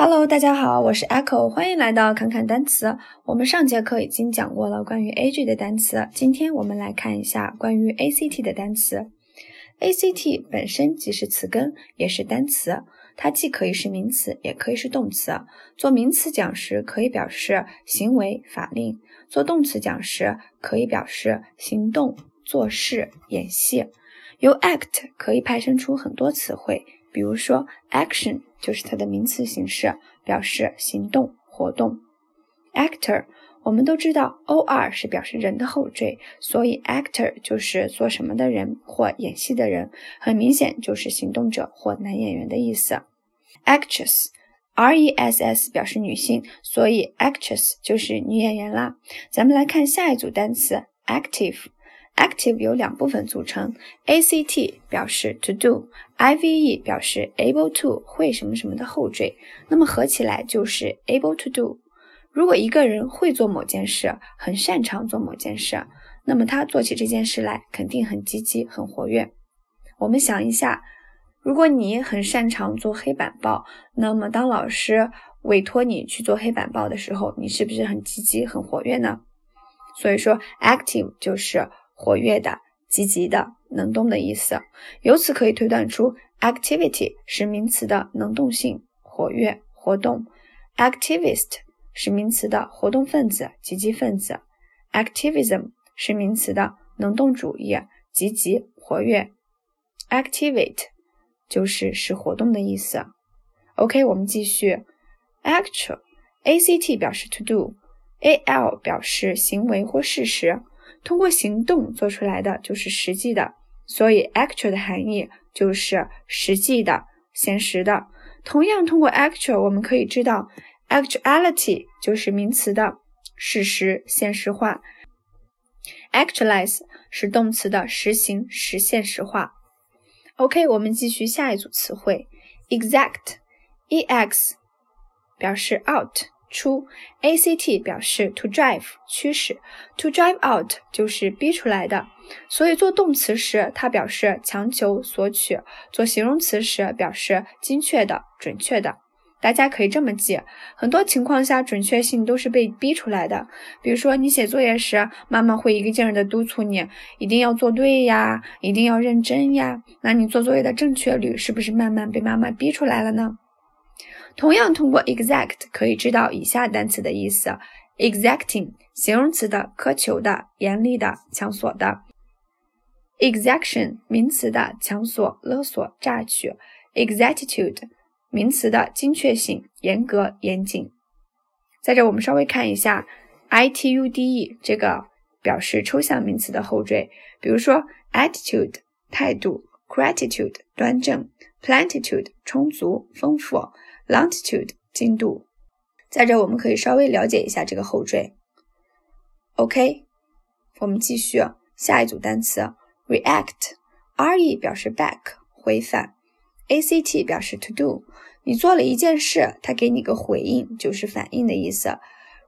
Hello，大家好，我是 Echo，欢迎来到侃侃单词。我们上节课已经讲过了关于 A G 的单词，今天我们来看一下关于 A C T 的单词。A C T 本身既是词根，也是单词，它既可以是名词，也可以是动词。做名词讲时，可以表示行为、法令；做动词讲时，可以表示行动、做事、演戏。由 act 可以派生出很多词汇。比如说，action 就是它的名词形式，表示行动、活动。actor 我们都知道，or 是表示人的后缀，所以 actor 就是做什么的人或演戏的人，很明显就是行动者或男演员的意思。actress，r-e-s-s 表示女性，所以 actress 就是女演员啦。咱们来看下一组单词，active。Active 由两部分组成，act 表示 to do，ive 表示 able to 会什么什么的后缀，那么合起来就是 able to do。如果一个人会做某件事，很擅长做某件事，那么他做起这件事来肯定很积极、很活跃。我们想一下，如果你很擅长做黑板报，那么当老师委托你去做黑板报的时候，你是不是很积极、很活跃呢？所以说，active 就是。活跃的、积极的、能动的意思。由此可以推断出，activity 是名词的能动性、活跃、活动；activist 是名词的活动分子、积极分子；activism 是名词的能动主义、积极、活跃；activate 就是使活动的意思。OK，我们继续。actual，act 表示 to do，al 表示行为或事实。通过行动做出来的就是实际的，所以 actual 的含义就是实际的、现实的。同样，通过 actual 我们可以知道，actuality 就是名词的事实、现实化；actualize 是动词的实行、实现实化。OK，我们继续下一组词汇，exact，ex 表示 out。出，act 表示 to drive 驱使，to drive out 就是逼出来的，所以做动词时它表示强求索取，做形容词时表示精确的、准确的。大家可以这么记，很多情况下准确性都是被逼出来的。比如说你写作业时，妈妈会一个劲儿的督促你，一定要做对呀，一定要认真呀，那你做作业的正确率是不是慢慢被妈妈逼出来了呢？同样，通过 exact 可以知道以下单词的意思。：exacting 形容词的苛求的、严厉的、强索的。；exaction 名词的强索、勒索、榨取。；exactitude 名词的精确性、严格、严谨。在这，我们稍微看一下 itude 这个表示抽象名词的后缀，比如说 attitude 态度。，gratitude 端正，plentitude 充足、丰富。longitude 经度，在这我们可以稍微了解一下这个后缀。OK，我们继续下一组单词，react，re 表示 back 回返，act 表示 to do。你做了一件事，它给你个回应，就是反应的意思。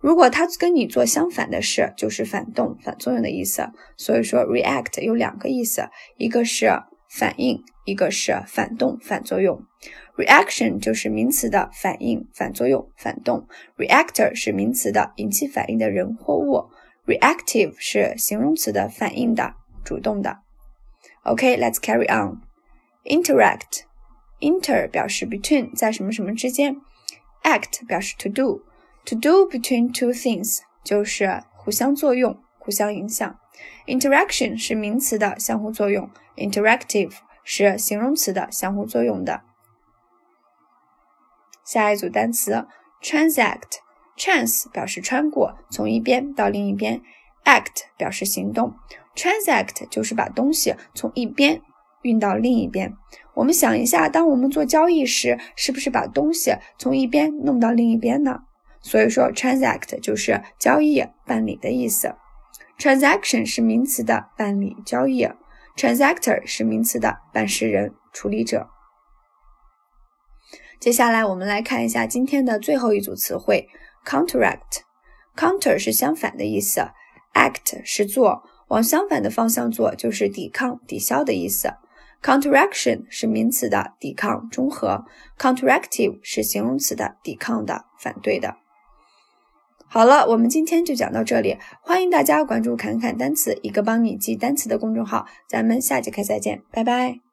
如果它跟你做相反的事，就是反动、反作用的意思。所以说，react 有两个意思，一个是反应，一个是反动、反作用。Reaction 就是名词的反应、反作用、反动；reactor 是名词的引起反应的人或物；reactive 是形容词的反应的、主动的。OK，let's carry on。Interact，inter 表示 between 在什么什么之间，act 表示 to do，to do between two things 就是互相作用、互相影响。Interaction 是名词的相互作用，interactive 是形容词的相互作用的。下一组单词，transact，trans 表示穿过，从一边到另一边，act 表示行动，transact 就是把东西从一边运到另一边。我们想一下，当我们做交易时，是不是把东西从一边弄到另一边呢？所以说，transact 就是交易、办理的意思。Transaction 是名词的办理、交易，transactor 是名词的办事人、处理者。接下来我们来看一下今天的最后一组词汇，counteract。counter 是相反的意思，act 是做，往相反的方向做就是抵抗、抵消的意思。Counteraction 是名词的抵抗、中和；counteractive 是形容词的抵抗的、反对的。好了，我们今天就讲到这里，欢迎大家关注“侃侃单词”，一个帮你记单词的公众号。咱们下节课再见，拜拜。